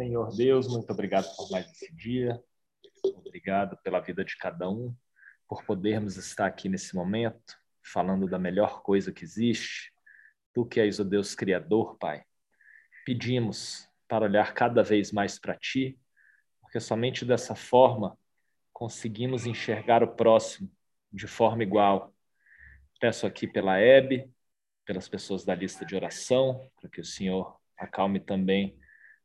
Senhor Deus, muito obrigado por mais esse dia. Obrigado pela vida de cada um, por podermos estar aqui nesse momento, falando da melhor coisa que existe. Tu que és o Deus Criador, Pai. Pedimos para olhar cada vez mais para Ti, porque somente dessa forma conseguimos enxergar o próximo de forma igual. Peço aqui pela Hebe, pelas pessoas da lista de oração, para que o Senhor acalme também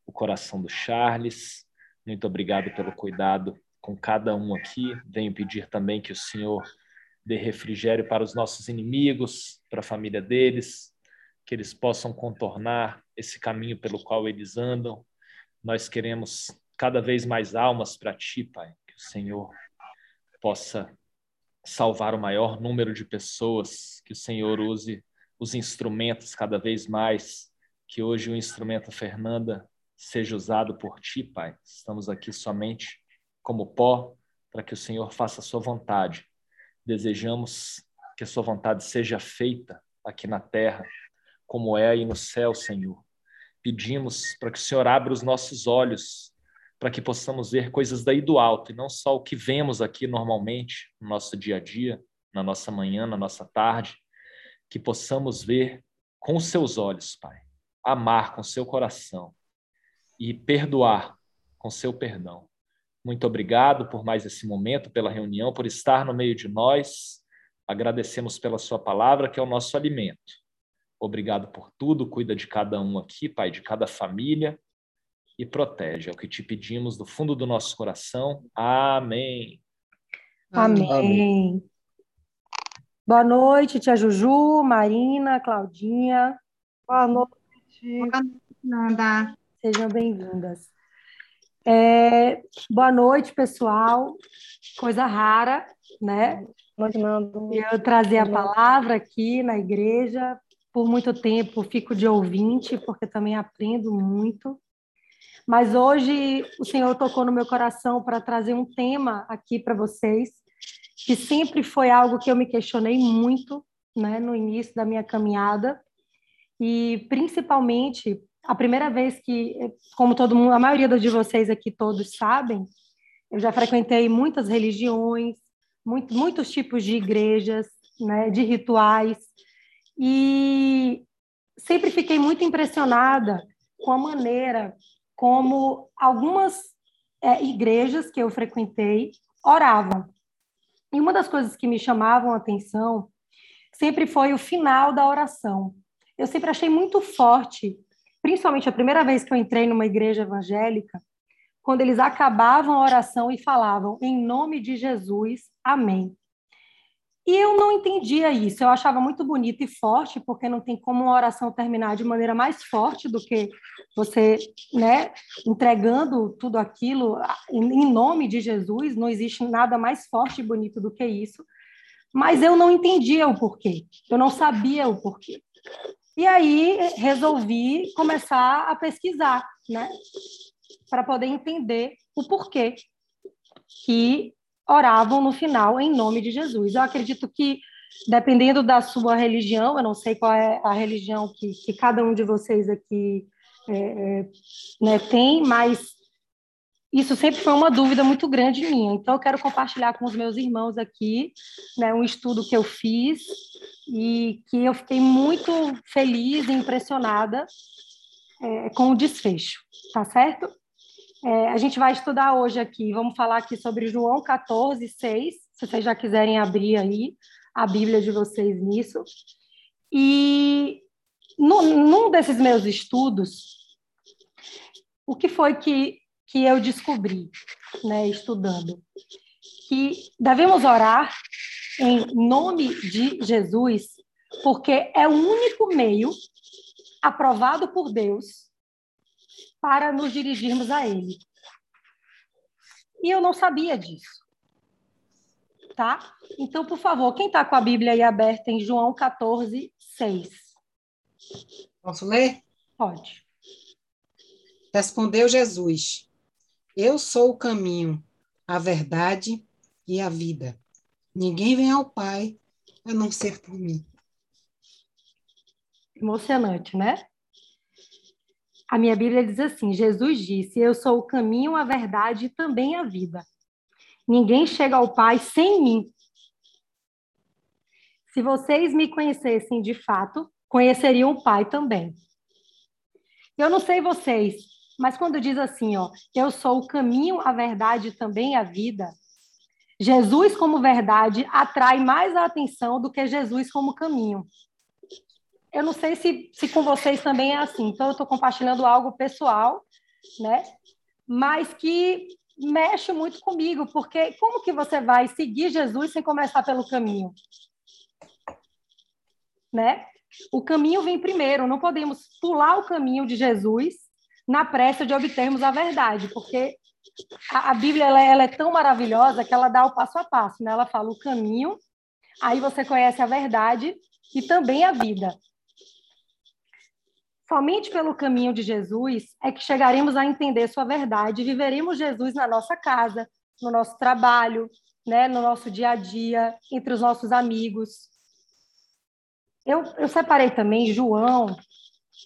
o coração do Charles. Muito obrigado pelo cuidado com cada um aqui. Venho pedir também que o Senhor dê refrigério para os nossos inimigos, para a família deles, que eles possam contornar esse caminho pelo qual eles andam. Nós queremos cada vez mais almas para ti, Pai, que o Senhor possa salvar o maior número de pessoas, que o Senhor use os instrumentos cada vez mais, que hoje o instrumento Fernanda seja usado por ti, Pai. Estamos aqui somente como pó para que o Senhor faça a sua vontade. Desejamos que a sua vontade seja feita aqui na terra, como é aí no céu, Senhor. Pedimos para que o Senhor abra os nossos olhos, para que possamos ver coisas daí do alto e não só o que vemos aqui normalmente no nosso dia a dia, na nossa manhã, na nossa tarde, que possamos ver com os seus olhos, Pai, amar com seu coração e perdoar com seu perdão. Muito obrigado por mais esse momento, pela reunião, por estar no meio de nós. Agradecemos pela sua palavra, que é o nosso alimento. Obrigado por tudo, cuida de cada um aqui, Pai, de cada família e protege. É o que te pedimos do fundo do nosso coração. Amém. Amém. Amém. Boa noite, tia Juju, Marina, Claudinha. Boa noite. Boa noite, Nanda. Sejam bem-vindas. É, boa noite, pessoal. Coisa rara, né? Eu trazer a palavra aqui na igreja. Por muito tempo fico de ouvinte, porque também aprendo muito. Mas hoje o Senhor tocou no meu coração para trazer um tema aqui para vocês, que sempre foi algo que eu me questionei muito, né, no início da minha caminhada, e principalmente a primeira vez que, como todo mundo, a maioria de vocês aqui todos sabem, eu já frequentei muitas religiões, muito, muitos tipos de igrejas, né, de rituais, e sempre fiquei muito impressionada com a maneira como algumas é, igrejas que eu frequentei oravam. E uma das coisas que me chamavam a atenção sempre foi o final da oração. Eu sempre achei muito forte principalmente a primeira vez que eu entrei numa igreja evangélica, quando eles acabavam a oração e falavam, em nome de Jesus, amém. E eu não entendia isso, eu achava muito bonito e forte, porque não tem como uma oração terminar de maneira mais forte do que você, né, entregando tudo aquilo em nome de Jesus, não existe nada mais forte e bonito do que isso. Mas eu não entendia o porquê, eu não sabia o porquê. E aí resolvi começar a pesquisar, né? Para poder entender o porquê que oravam no final em nome de Jesus. Eu acredito que, dependendo da sua religião, eu não sei qual é a religião que, que cada um de vocês aqui é, é, né, tem, mas isso sempre foi uma dúvida muito grande minha. Então, eu quero compartilhar com os meus irmãos aqui né, um estudo que eu fiz e que eu fiquei muito feliz e impressionada é, com o desfecho, tá certo? É, a gente vai estudar hoje aqui, vamos falar aqui sobre João 14, 6, se vocês já quiserem abrir aí a Bíblia de vocês nisso. E no, num desses meus estudos, o que foi que que eu descobri, né, estudando, que devemos orar em nome de Jesus, porque é o único meio aprovado por Deus para nos dirigirmos a Ele. E eu não sabia disso. Tá? Então, por favor, quem está com a Bíblia aí aberta em João 14, 6? Posso ler? Pode. Respondeu Jesus: eu sou o caminho, a verdade e a vida. Ninguém vem ao Pai a não ser por mim. Emocionante, né? a minha Bíblia diz assim: Jesus disse: Eu sou o caminho, a verdade e também a vida. Ninguém chega ao Pai sem mim. Se vocês me conhecessem de fato, conheceriam o Pai também. Eu não sei vocês, mas quando diz assim, ó, eu sou o caminho, a verdade e também a vida, Jesus como verdade atrai mais a atenção do que Jesus como caminho. Eu não sei se, se com vocês também é assim, então eu estou compartilhando algo pessoal, né? Mas que mexe muito comigo, porque como que você vai seguir Jesus sem começar pelo caminho? Né? O caminho vem primeiro, não podemos pular o caminho de Jesus na pressa de obtermos a verdade, porque a, a Bíblia ela, ela, é tão maravilhosa que ela dá o passo a passo, né? Ela fala o caminho, aí você conhece a verdade e também a vida. Somente pelo caminho de Jesus é que chegaremos a entender sua verdade e viveremos Jesus na nossa casa, no nosso trabalho, né, no nosso dia a dia, entre os nossos amigos. Eu, eu separei também João,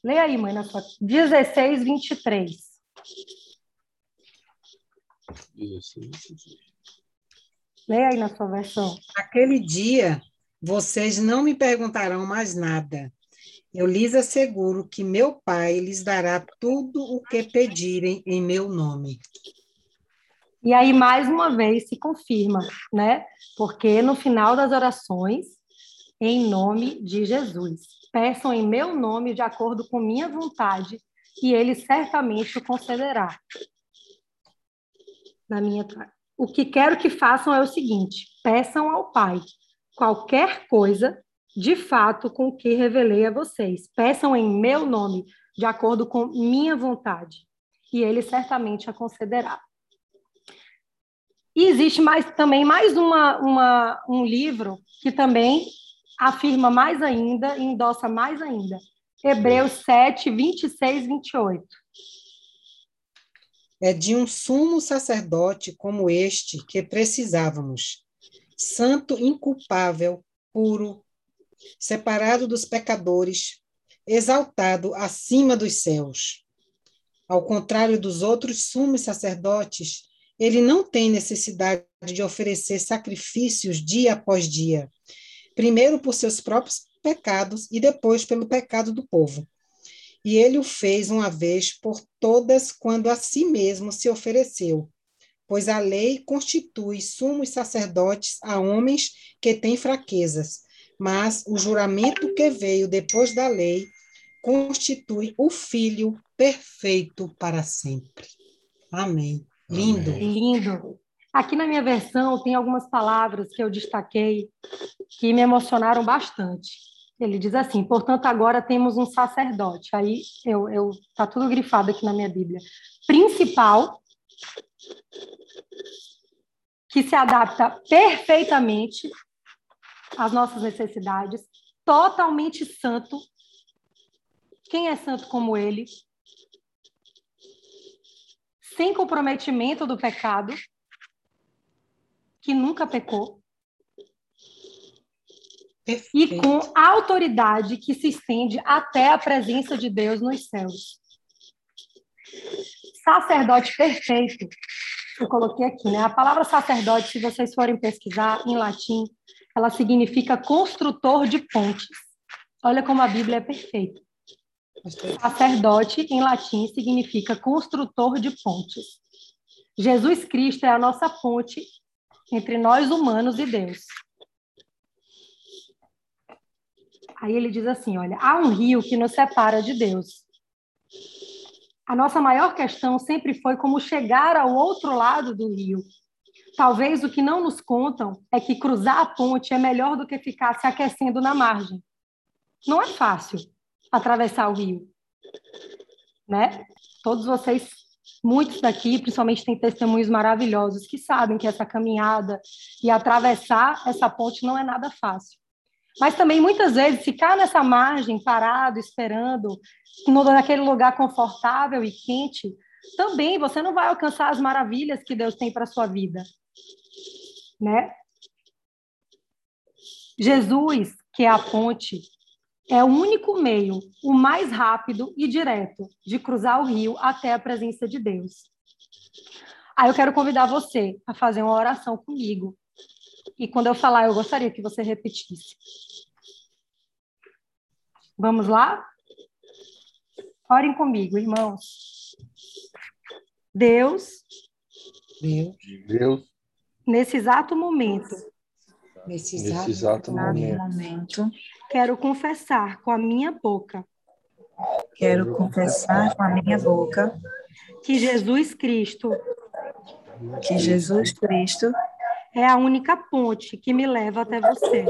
leia aí, mãe, na sua 16, 23. Leia aí na sua versão. Aquele dia, vocês não me perguntarão mais nada. Eu lhes asseguro que meu Pai lhes dará tudo o que pedirem em meu nome. E aí, mais uma vez, se confirma, né? Porque no final das orações, em nome de Jesus. Peçam em meu nome, de acordo com minha vontade, e ele certamente o concederá. Na minha o que quero que façam é o seguinte: peçam ao Pai qualquer coisa, de fato, com o que revelei a vocês. Peçam em meu nome, de acordo com minha vontade, e ele certamente a concederá. E existe mais, também mais uma, uma, um livro que também afirma mais ainda, endossa mais ainda. Hebreus 7, 26, 28. É de um sumo sacerdote como este que precisávamos, santo, inculpável, puro, separado dos pecadores, exaltado acima dos céus. Ao contrário dos outros sumos sacerdotes, ele não tem necessidade de oferecer sacrifícios dia após dia, primeiro por seus próprios pecados e depois pelo pecado do povo. E ele o fez uma vez por todas quando a si mesmo se ofereceu, pois a lei constitui sumos sacerdotes a homens que têm fraquezas, mas o juramento que veio depois da lei constitui o filho perfeito para sempre. Amém. Lindo. Amém. Lindo. Aqui na minha versão tem algumas palavras que eu destaquei que me emocionaram bastante. Ele diz assim: portanto, agora temos um sacerdote. Aí eu, eu tá tudo grifado aqui na minha Bíblia. Principal, que se adapta perfeitamente às nossas necessidades, totalmente santo. Quem é santo como ele? Sem comprometimento do pecado que nunca pecou. Perfeito. E com a autoridade que se estende até a presença de Deus nos céus. Sacerdote perfeito. Eu coloquei aqui, né? A palavra sacerdote, se vocês forem pesquisar em latim, ela significa construtor de pontes. Olha como a Bíblia é perfeita. Sacerdote, em latim, significa construtor de pontes. Jesus Cristo é a nossa ponte entre nós humanos e Deus. Aí ele diz assim: olha, há um rio que nos separa de Deus. A nossa maior questão sempre foi como chegar ao outro lado do rio. Talvez o que não nos contam é que cruzar a ponte é melhor do que ficar se aquecendo na margem. Não é fácil atravessar o rio, né? Todos vocês Muitos daqui, principalmente, têm testemunhos maravilhosos que sabem que essa caminhada e atravessar essa ponte não é nada fácil. Mas também, muitas vezes, ficar nessa margem, parado, esperando, naquele lugar confortável e quente, também você não vai alcançar as maravilhas que Deus tem para a sua vida. Né? Jesus, que é a ponte, é o único meio, o mais rápido e direto de cruzar o rio até a presença de Deus. Aí eu quero convidar você a fazer uma oração comigo. E quando eu falar, eu gostaria que você repetisse. Vamos lá? Orem comigo, irmãos. Deus, Deus, Deus, nesse exato momento, nesse nesse exato, exato momento, momento, quero confessar com a minha boca quero confessar com a minha boca que Jesus Cristo que Jesus Cristo é a única ponte que me leva até você.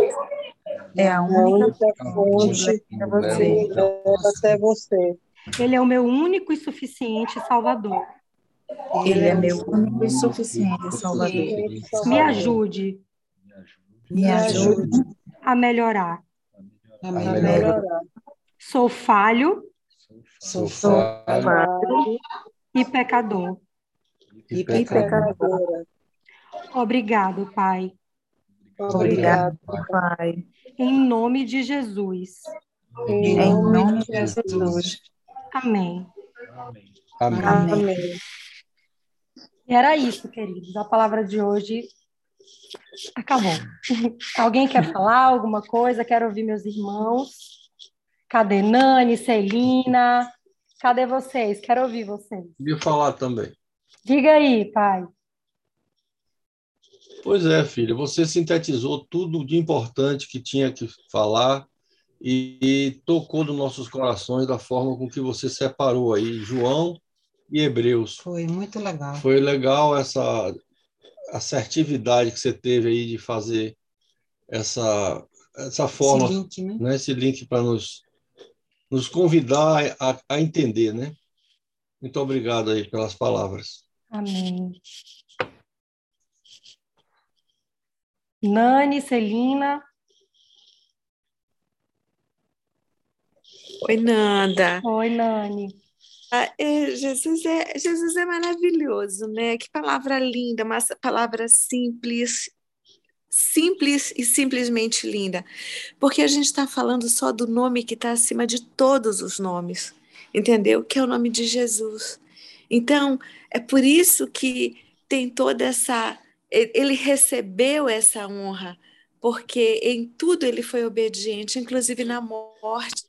é a A única fonte que você leva até você. Ele é o meu único e suficiente Salvador. Ele é meu único e suficiente Salvador. Me ajude Me ajude a melhorar. a A melhor. Melhorar. Sou falho Sou Sou falho e pecador. e pecador. pecadora. Obrigado, Pai. Obrigado. Pai. Em nome de Jesus. Em Em nome de Jesus. Jesus. Amém. Amém. Amém. Amém. E era isso, queridos. A palavra de hoje acabou. Alguém quer falar alguma coisa? Quero ouvir meus irmãos. Cadê Nani, Celina? Cadê vocês? Quero ouvir vocês. Queria falar também. Diga aí, pai. Pois é, filha, você sintetizou tudo de importante que tinha que falar e, e tocou nos nossos corações da forma com que você separou aí João e Hebreus. Foi muito legal. Foi legal essa assertividade que você teve aí de fazer essa, essa forma, Esse link, né? né, esse link para nos, nos convidar a, a entender, né? Muito obrigado aí pelas palavras. Amém. Nani, Celina. Oi, Nanda. Oi, Nani. Ah, é, Jesus é, Jesus é maravilhoso, né? Que palavra linda, uma palavra simples, simples e simplesmente linda. Porque a gente está falando só do nome que está acima de todos os nomes, entendeu? Que é o nome de Jesus. Então, é por isso que tem toda essa. Ele recebeu essa honra, porque em tudo ele foi obediente, inclusive na morte.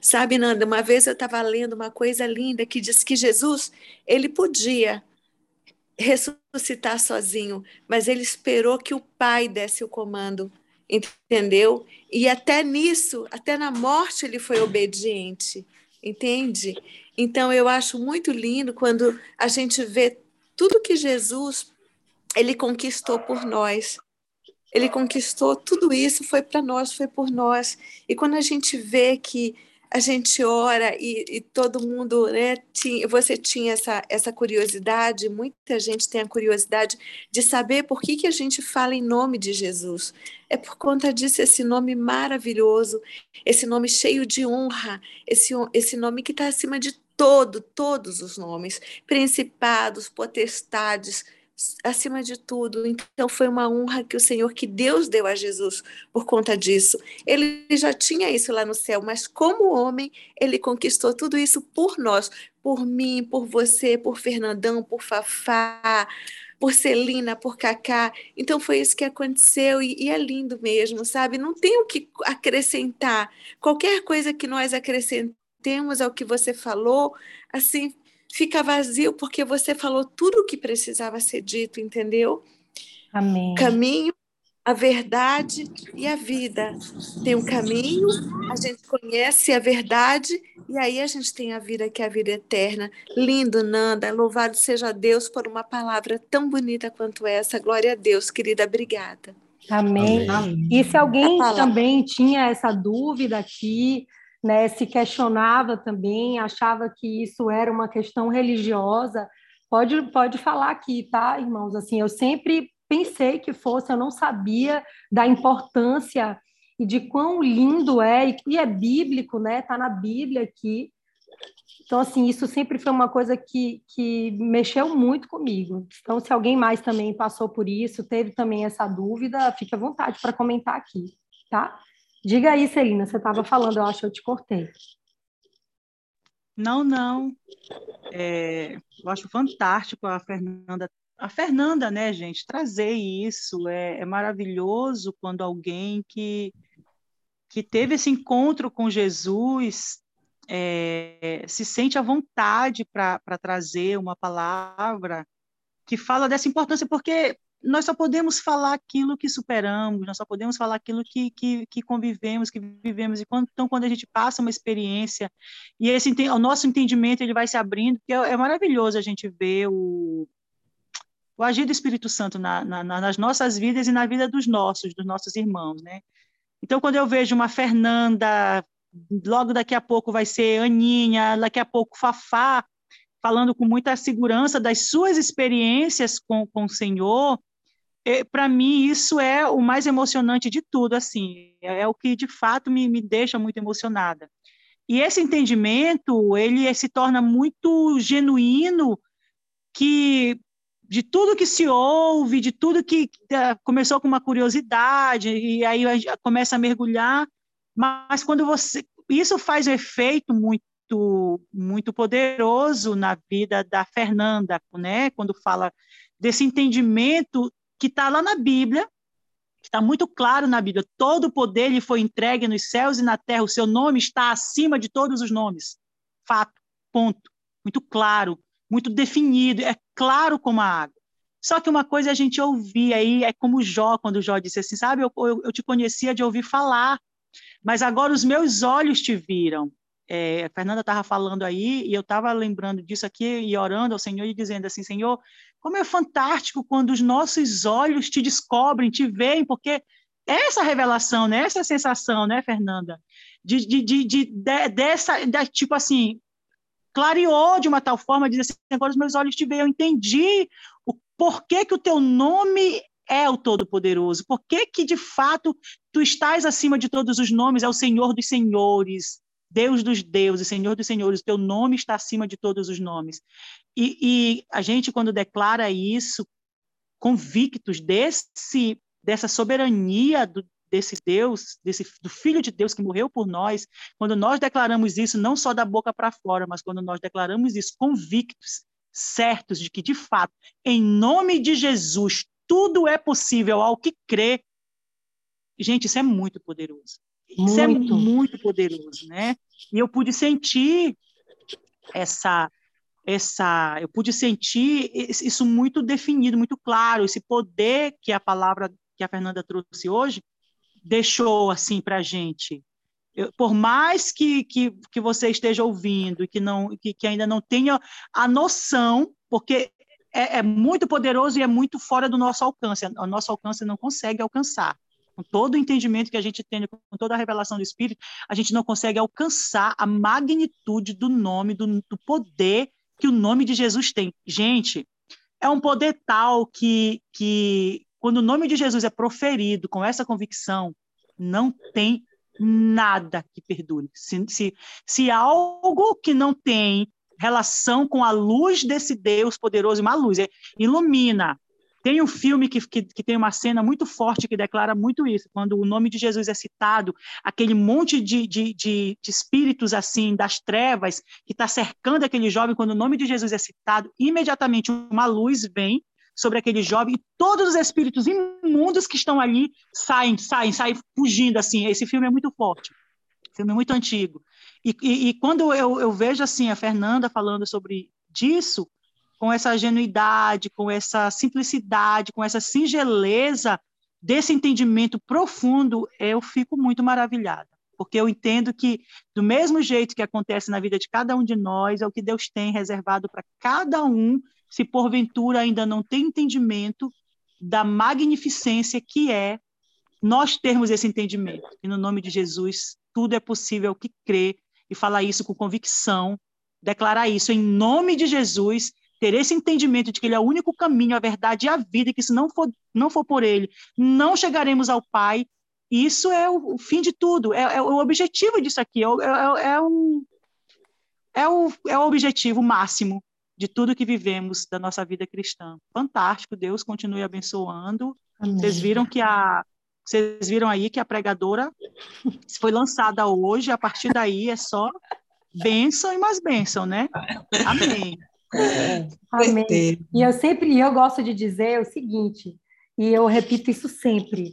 Sabe, Nanda, uma vez eu estava lendo uma coisa linda que diz que Jesus, ele podia ressuscitar sozinho, mas ele esperou que o Pai desse o comando, entendeu? E até nisso, até na morte ele foi obediente, entende? Então eu acho muito lindo quando a gente vê tudo que Jesus ele conquistou por nós. Ele conquistou tudo isso, foi para nós, foi por nós. E quando a gente vê que a gente ora e, e todo mundo, né, tinha, você tinha essa, essa curiosidade, muita gente tem a curiosidade de saber por que, que a gente fala em nome de Jesus. É por conta disso, esse nome maravilhoso, esse nome cheio de honra, esse, esse nome que está acima de todo, todos os nomes, principados, potestades, acima de tudo. Então foi uma honra que o Senhor, que Deus deu a Jesus por conta disso. Ele já tinha isso lá no céu, mas como homem, ele conquistou tudo isso por nós, por mim, por você, por Fernandão, por Fafá, por Celina, por Cacá. Então foi isso que aconteceu e, e é lindo mesmo, sabe? Não tem o que acrescentar. Qualquer coisa que nós acrescentemos ao que você falou, assim, fica vazio porque você falou tudo o que precisava ser dito, entendeu? Amém. Caminho, a verdade e a vida. Tem um caminho, a gente conhece a verdade e aí a gente tem a vida que é a vida eterna. Lindo, Nanda. Louvado seja Deus por uma palavra tão bonita quanto essa. Glória a Deus, querida. Obrigada. Amém. Amém. E se alguém também tinha essa dúvida aqui, né, se questionava também, achava que isso era uma questão religiosa, pode, pode falar aqui, tá, irmãos? Assim, eu sempre pensei que fosse, eu não sabia da importância e de quão lindo é, e, é bíblico, né? Tá na Bíblia aqui. Então, assim, isso sempre foi uma coisa que, que mexeu muito comigo. Então, se alguém mais também passou por isso, teve também essa dúvida, fique à vontade para comentar aqui, tá? Diga aí, Celina, você estava falando, eu acho que eu te cortei. Não, não. É, eu acho fantástico a Fernanda, a Fernanda, né, gente, trazer isso. É, é maravilhoso quando alguém que, que teve esse encontro com Jesus é, se sente à vontade para trazer uma palavra que fala dessa importância, porque nós só podemos falar aquilo que superamos, nós só podemos falar aquilo que, que, que convivemos, que vivemos. Quando, então, quando a gente passa uma experiência e esse o nosso entendimento ele vai se abrindo, porque é, é maravilhoso a gente ver o, o agir do Espírito Santo na, na, nas nossas vidas e na vida dos nossos, dos nossos irmãos, né? Então, quando eu vejo uma Fernanda, logo daqui a pouco vai ser Aninha, daqui a pouco Fafá, falando com muita segurança das suas experiências com, com o Senhor, é, para mim isso é o mais emocionante de tudo, assim, é, é o que de fato me, me deixa muito emocionada. E esse entendimento, ele se torna muito genuíno, que de tudo que se ouve, de tudo que uh, começou com uma curiosidade, e aí começa a mergulhar, mas quando você. Isso faz um efeito muito muito poderoso na vida da Fernanda, né? Quando fala desse entendimento que está lá na Bíblia, que está muito claro na Bíblia. Todo o poder lhe foi entregue nos céus e na terra. O seu nome está acima de todos os nomes. Fato. Ponto. Muito claro, muito definido. É claro como a água. Só que uma coisa é a gente ouvir aí, é como Jó, quando Jó disse assim, sabe, eu, eu, eu te conhecia de ouvir falar, mas agora os meus olhos te viram. É, a Fernanda estava falando aí, e eu estava lembrando disso aqui, e orando ao Senhor, e dizendo assim, Senhor, como é fantástico quando os nossos olhos te descobrem, te veem, porque essa revelação, né, essa sensação, né, Fernanda, de, de, de, de, de dessa, de, tipo assim, clareou de uma tal forma, diz assim, agora os meus olhos te veem, eu entendi o porquê que o teu nome é o Todo-Poderoso, porquê que, de fato, tu estás acima de todos os nomes, é o Senhor dos Senhores, Deus dos deuses, Senhor dos senhores, teu nome está acima de todos os nomes. E, e a gente, quando declara isso, convictos desse, dessa soberania do, desse Deus, desse, do Filho de Deus que morreu por nós, quando nós declaramos isso, não só da boca para fora, mas quando nós declaramos isso convictos, certos de que, de fato, em nome de Jesus, tudo é possível ao que crê, gente, isso é muito poderoso. Isso é muito. é muito poderoso, né? E eu pude sentir essa essa eu pude sentir isso muito definido, muito claro, esse poder que a palavra que a Fernanda trouxe hoje deixou assim para a gente. Eu, por mais que, que, que você esteja ouvindo e que, não, que, que ainda não tenha a noção, porque é, é, muito poderoso e é muito fora do nosso alcance, o nosso alcance não consegue alcançar. Com todo o entendimento que a gente tem, com toda a revelação do Espírito, a gente não consegue alcançar a magnitude do nome, do, do poder que o nome de Jesus tem. Gente, é um poder tal que, que, quando o nome de Jesus é proferido com essa convicção, não tem nada que perdure. Se, se, se algo que não tem relação com a luz desse Deus poderoso, uma luz, é, ilumina, tem um filme que, que, que, tem uma cena muito forte que declara muito isso. Quando o nome de Jesus é citado, aquele monte de, de, de, de espíritos assim, das trevas, que está cercando aquele jovem, quando o nome de Jesus é citado, imediatamente uma luz vem sobre aquele jovem e todos os espíritos imundos que estão ali saem, saem, saem fugindo assim. Esse filme é muito forte. filme muito antigo. E, e, e quando eu, eu vejo assim a Fernanda falando sobre disso, com essa genuidade, com essa simplicidade, com essa singeleza desse entendimento profundo, eu fico muito maravilhada, porque eu entendo que, do mesmo jeito que acontece na vida de cada um de nós, é o que Deus tem reservado para cada um, se porventura ainda não tem entendimento da magnificência que é nós termos esse entendimento. E no nome de Jesus, tudo é possível que crê e falar isso com convicção, declarar isso em nome de Jesus ter esse entendimento de que ele é o único caminho, a verdade e a vida, e que se não for, não for por ele, não chegaremos ao Pai. Isso é o, o fim de tudo, é, é, o objetivo disso aqui, é, é, é, um, é, o, é o objetivo máximo de tudo que vivemos da nossa vida cristã. Fantástico, Deus continue abençoando. Amém. Vocês viram que a, Vocês viram aí que a pregadora foi lançada hoje, a partir daí é só bênção e mais bênção, né? Amém. É, Amém. E eu sempre, eu gosto de dizer o seguinte, e eu repito isso sempre.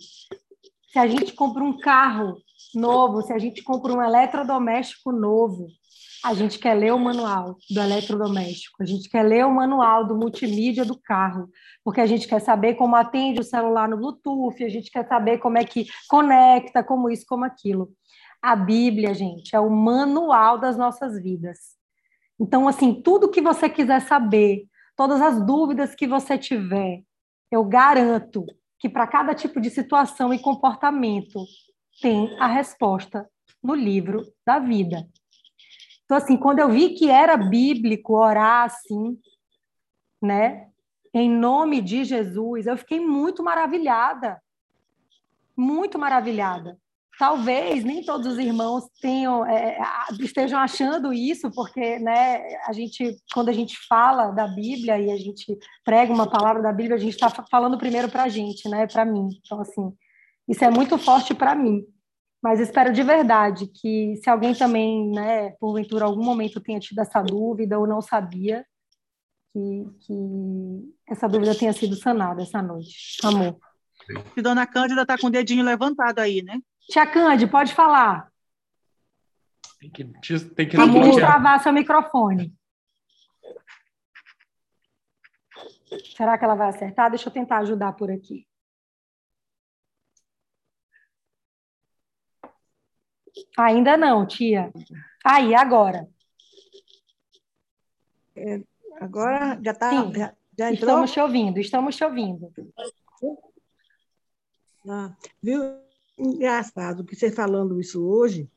Se a gente compra um carro novo, se a gente compra um eletrodoméstico novo, a gente quer ler o manual do eletrodoméstico, a gente quer ler o manual do multimídia do carro, porque a gente quer saber como atende o celular no Bluetooth, a gente quer saber como é que conecta, como isso, como aquilo. A Bíblia, gente, é o manual das nossas vidas. Então, assim, tudo que você quiser saber, todas as dúvidas que você tiver, eu garanto que para cada tipo de situação e comportamento tem a resposta no livro da vida. Então, assim, quando eu vi que era bíblico orar assim, né, em nome de Jesus, eu fiquei muito maravilhada. Muito maravilhada. Talvez nem todos os irmãos tenham, é, estejam achando isso, porque né, a gente, quando a gente fala da Bíblia e a gente prega uma palavra da Bíblia, a gente está falando primeiro para a gente, né, para mim. Então, assim, isso é muito forte para mim. Mas espero de verdade que se alguém também, né, porventura, algum momento tenha tido essa dúvida ou não sabia, que, que essa dúvida tenha sido sanada essa noite. Amor. E Dona Cândida está com o dedinho levantado aí, né? Tia Cândida, pode falar. Tem que, tem que, tem que destravar seu microfone. Será que ela vai acertar? Deixa eu tentar ajudar por aqui. Ainda não, tia. Aí, agora. É, agora já está. Já, já estamos te ouvindo, estamos te ouvindo. Ah, viu? Engraçado que você falando isso hoje,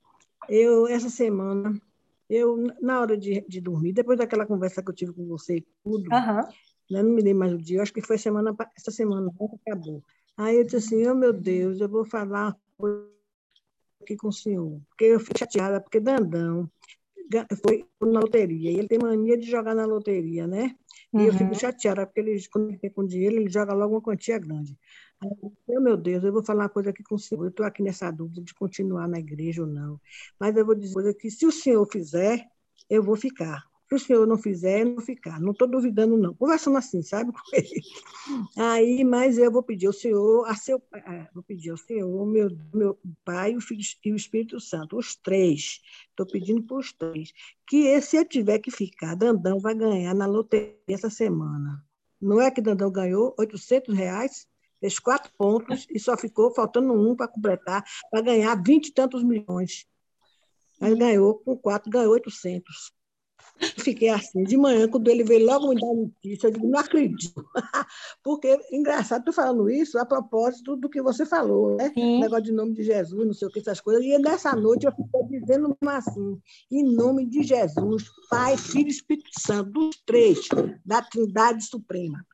eu, essa semana, eu, na hora de, de dormir, depois daquela conversa que eu tive com você e tudo, uhum. não me lembro mais o dia, acho que foi semana, essa semana, acabou. Aí eu disse assim, oh meu Deus, eu vou falar aqui com o senhor, porque eu fiquei chateada, porque Dandão foi na loteria, e ele tem mania de jogar na loteria, né? E uhum. eu fico uhum. chateada, porque ele, quando ele tem com dinheiro, ele joga logo uma quantia grande. Meu Deus, eu vou falar uma coisa aqui com o senhor, eu estou aqui nessa dúvida de continuar na igreja ou não, mas eu vou dizer que se o senhor fizer, eu vou ficar. Se o senhor não fizer, eu não ficar. Não estou duvidando, não. Conversando assim, sabe? Com ele. Aí, mas eu vou pedir ao senhor, a seu, vou pedir ao senhor, meu, meu pai o filho, e o Espírito Santo, os três. Estou pedindo para os três. Que se eu tiver que ficar, Dandão vai ganhar na loteria essa semana. Não é que Dandão ganhou 800 reais? Fez quatro pontos e só ficou faltando um para completar, para ganhar vinte e tantos milhões. Aí ganhou, com quatro, ganhou 800. Fiquei assim, de manhã, quando ele veio logo me dar notícia, eu digo, não acredito. Porque, engraçado, tu falando isso a propósito do que você falou, né? Sim. Negócio de nome de Jesus, não sei o que, essas coisas. E nessa noite eu fiquei dizendo assim, em nome de Jesus, Pai, Filho e Espírito Santo, dos três, da Trindade Suprema.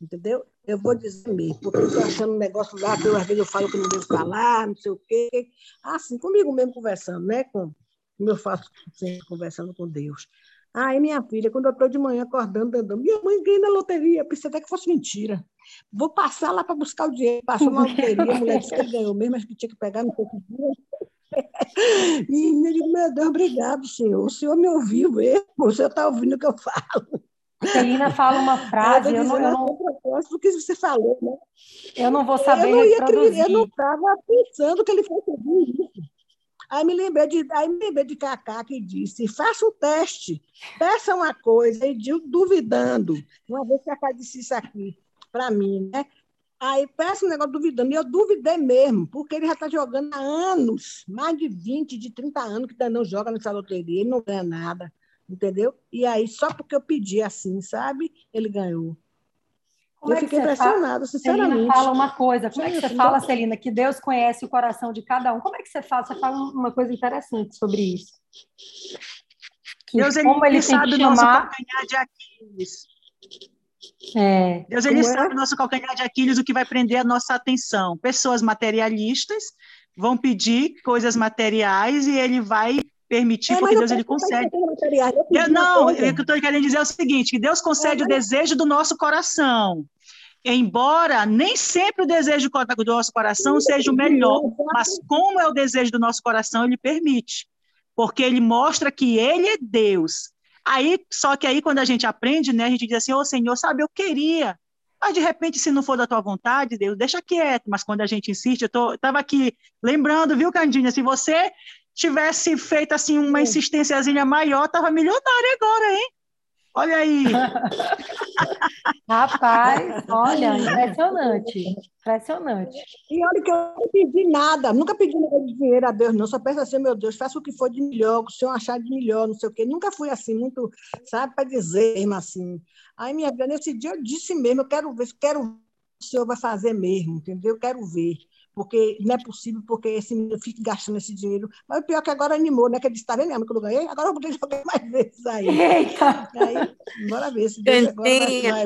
Entendeu? Eu vou dizer mesmo, porque eu estou achando um negócio lá, que eu, às vezes eu falo que não devo falar, não sei o quê. Assim, comigo mesmo conversando, né? Com, como eu faço sempre conversando com Deus. Aí, minha filha, quando eu estou de manhã acordando, andando, minha mãe ganhei na loteria, pensei até que fosse mentira. Vou passar lá para buscar o dinheiro. Passou na loteria, a mulher disse que ganhou mesmo, mas que tinha que pegar no pouco dia. E eu digo, meu Deus, obrigado, senhor. O senhor me ouviu mesmo, o senhor está ouvindo o que eu falo. Celina fala uma frase, eu, não, eu não... propósito do que você falou, né? Eu não vou saber eu não ia reproduzir. Eu não estava pensando que ele fosse ouvir isso. Aí me lembrei de, aí me lembrei de Cacá que disse: faça um teste, peça uma coisa, e duvidando. Uma vez que Cacá disse isso aqui para mim, né? Aí peça um negócio duvidando. E eu duvidei mesmo, porque ele já está jogando há anos, mais de 20, de 30 anos que ainda não joga nessa loteria, ele não ganha nada, entendeu? E aí, só porque eu pedi assim, sabe? Ele ganhou. Como eu é fiquei impressionada, sinceramente. Celina fala uma coisa. Como é que você fala, Celina, que Deus conhece o coração de cada um? Como é que você fala? Você fala uma coisa interessante sobre isso. Que Deus como ele, ele sabe o chamar... nosso calcanhar de Aquiles. É. Deus ele sabe é? o nosso calcanhar de Aquiles, o que vai prender a nossa atenção. Pessoas materialistas vão pedir coisas materiais e ele vai permitir, é, porque Deus ele concede. Eu, não, o que eu estou querendo dizer é o seguinte: que Deus concede é, mas... o desejo do nosso coração. embora nem sempre o desejo do nosso coração seja o melhor, mas como é o desejo do nosso coração, ele permite, porque ele mostra que ele é Deus. Aí, só que aí quando a gente aprende, né, a gente diz assim, ô oh, Senhor, sabe, eu queria, mas de repente, se não for da tua vontade, Deus, deixa quieto. Mas quando a gente insiste, eu estava aqui lembrando, viu, Candinha, se você tivesse feito assim uma insistênciazinha maior, estava milionária agora, hein? Olha aí. Rapaz, olha, impressionante. Impressionante. E olha que eu não pedi nada, nunca pedi nada de dinheiro a Deus, não. Só penso assim, meu Deus, faça o que for de melhor, o que o senhor achar de melhor, não sei o quê. Nunca fui assim, muito, sabe, para dizer mesmo assim. Aí, minha vida, nesse dia eu disse mesmo, eu quero ver, quero o senhor vai fazer mesmo, entendeu? Eu quero ver porque não é possível, porque esse menino fica gastando esse dinheiro. Mas o pior é que agora animou, né? Que ele disse, tá vendo, que eu ganhei? Agora eu vou ter que jogar mais vezes aí. Eita! Aí, bora ver se Deus agora tem, vai...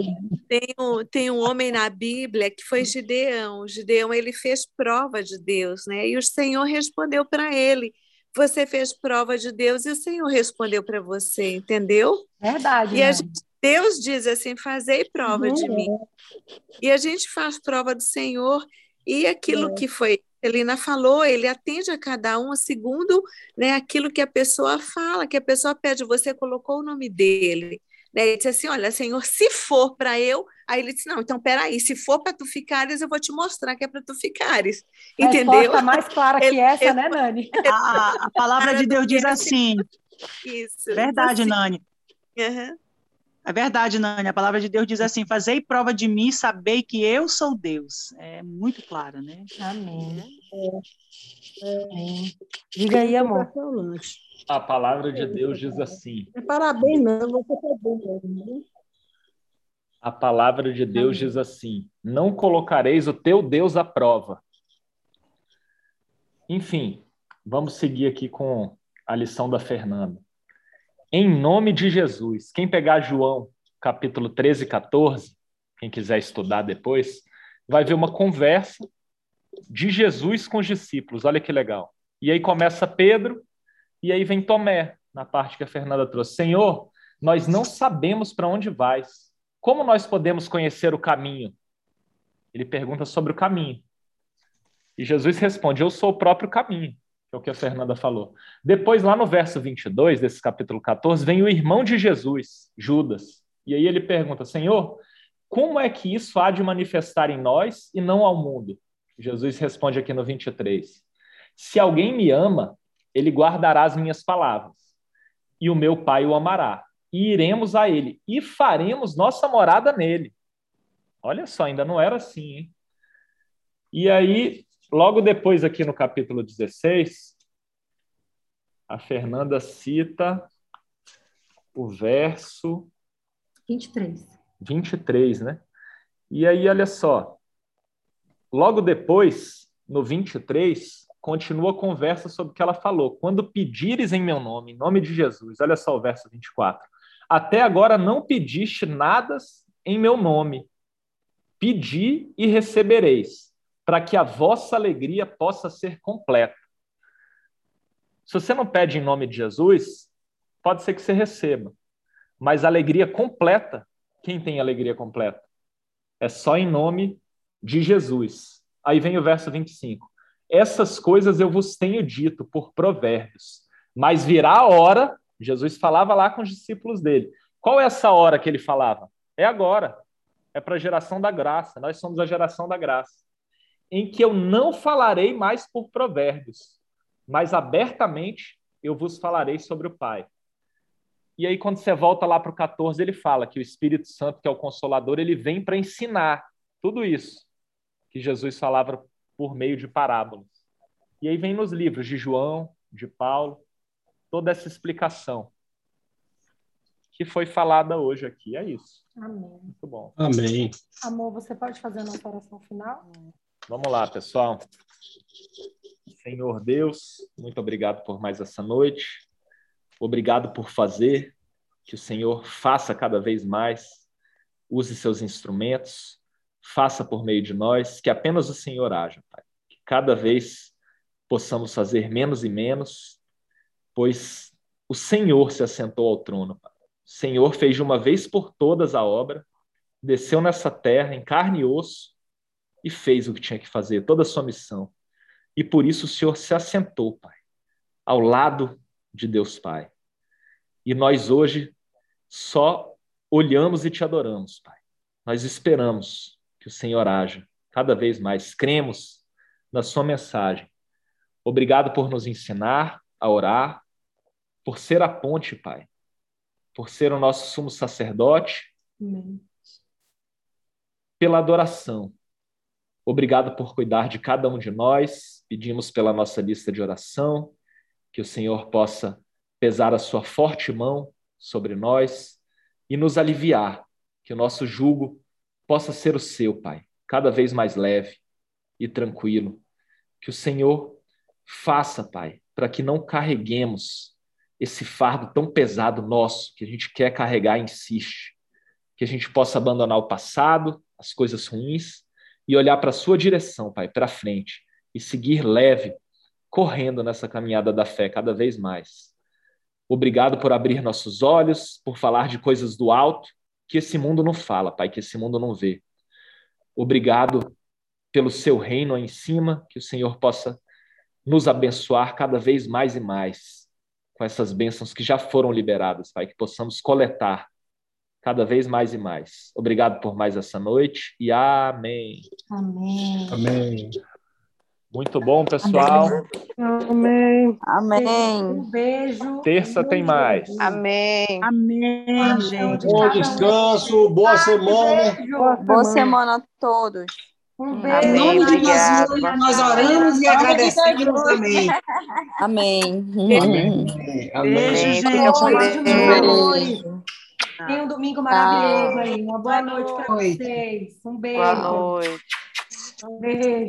tem, um, tem um homem na Bíblia que foi Gideão. Gideão, ele fez prova de Deus, né? E o Senhor respondeu para ele. Você fez prova de Deus e o Senhor respondeu para você, entendeu? Verdade. E né? a gente Deus diz assim: fazei prova uhum. de mim. E a gente faz prova do Senhor e aquilo é. que foi Helena falou, ele atende a cada um segundo né, aquilo que a pessoa fala, que a pessoa pede. Você colocou o nome dele. Né? Ele disse assim: Olha, Senhor, se for para eu. Aí ele disse: Não, então peraí, se for para tu ficares, eu vou te mostrar que é para tu ficares. Entendeu? A mais clara que ele, essa, ele, né, Nani? A, a palavra de Deus diz assim. Isso. Verdade, assim. Nani. Uhum. É verdade, Nani. A palavra de Deus diz assim: Fazei prova de mim, sabei que eu sou Deus. É muito clara, né? Amém. É. Diga aí, amor. A palavra de Deus diz assim. Parabéns, não, você foi bom né? A palavra de Deus diz assim: Não colocareis o teu Deus à prova. Enfim, vamos seguir aqui com a lição da Fernanda em nome de Jesus. Quem pegar João, capítulo 13 e 14, quem quiser estudar depois, vai ver uma conversa de Jesus com os discípulos. Olha que legal. E aí começa Pedro, e aí vem Tomé, na parte que a Fernanda trouxe. Senhor, nós não sabemos para onde vais. Como nós podemos conhecer o caminho? Ele pergunta sobre o caminho. E Jesus responde: Eu sou o próprio caminho é o que a Fernanda falou. Depois, lá no verso 22 desse capítulo 14, vem o irmão de Jesus, Judas. E aí ele pergunta: Senhor, como é que isso há de manifestar em nós e não ao mundo? Jesus responde aqui no 23: Se alguém me ama, ele guardará as minhas palavras, e o meu Pai o amará, e iremos a ele, e faremos nossa morada nele. Olha só, ainda não era assim, hein? E aí, Logo depois, aqui no capítulo 16, a Fernanda cita o verso 23. 23, né? E aí, olha só. Logo depois, no 23, continua a conversa sobre o que ela falou. Quando pedires em meu nome, em nome de Jesus. Olha só o verso 24. Até agora não pediste nada em meu nome. Pedi e recebereis, para que a vossa alegria possa ser completa. Se você não pede em nome de Jesus, pode ser que você receba, mas alegria completa, quem tem alegria completa? É só em nome de Jesus. Aí vem o verso 25. Essas coisas eu vos tenho dito por provérbios, mas virá a hora, Jesus falava lá com os discípulos dele. Qual é essa hora que ele falava? É agora. É para a geração da graça. Nós somos a geração da graça em que eu não falarei mais por provérbios, mas abertamente eu vos falarei sobre o Pai. E aí, quando você volta lá para o 14, ele fala que o Espírito Santo, que é o Consolador, ele vem para ensinar tudo isso que Jesus falava por meio de parábolas. E aí vem nos livros de João, de Paulo, toda essa explicação que foi falada hoje aqui. É isso. Amém. Muito bom. Amém. Amor, você pode fazer a nossa oração final? Vamos lá, pessoal. Senhor Deus, muito obrigado por mais essa noite. Obrigado por fazer, que o Senhor faça cada vez mais, use seus instrumentos, faça por meio de nós, que apenas o Senhor haja, Pai. Que cada vez possamos fazer menos e menos, pois o Senhor se assentou ao trono, Pai. O Senhor fez de uma vez por todas a obra desceu nessa terra em carne e osso e fez o que tinha que fazer, toda a sua missão. E por isso o Senhor se assentou, Pai, ao lado de Deus Pai. E nós hoje só olhamos e te adoramos, Pai. Nós esperamos que o Senhor haja cada vez mais, cremos na Sua mensagem. Obrigado por nos ensinar a orar, por ser a ponte, Pai, por ser o nosso sumo sacerdote, Amém. pela adoração. Obrigado por cuidar de cada um de nós. Pedimos pela nossa lista de oração que o Senhor possa pesar a sua forte mão sobre nós e nos aliviar, que o nosso jugo possa ser o seu, Pai, cada vez mais leve e tranquilo. Que o Senhor faça, Pai, para que não carreguemos esse fardo tão pesado nosso que a gente quer carregar e insiste. Que a gente possa abandonar o passado, as coisas ruins e olhar para a sua direção, Pai, para frente e seguir leve, correndo nessa caminhada da fé cada vez mais. Obrigado por abrir nossos olhos, por falar de coisas do alto que esse mundo não fala, Pai, que esse mundo não vê. Obrigado pelo seu reino aí em cima, que o Senhor possa nos abençoar cada vez mais e mais com essas bênçãos que já foram liberadas, Pai, que possamos coletar cada vez mais e mais. Obrigado por mais essa noite e amém. Amém. Amém. Muito bom, pessoal. Amém. Amém. Um beijo. Terça tem mais. Amém. Amém, gente. Bom descanso, boa semana. Boa semana a todos. Um Em beijo. nome de. Jesus, nós oramos e agradecemos. Amém. Amém. Amém. Amém. Beijo, gente. com Beijo, Beijo. Tenha um domingo maravilhoso aí. Uma boa noite para Boa noite. vocês. Um beijo. Boa noite. Um beijo.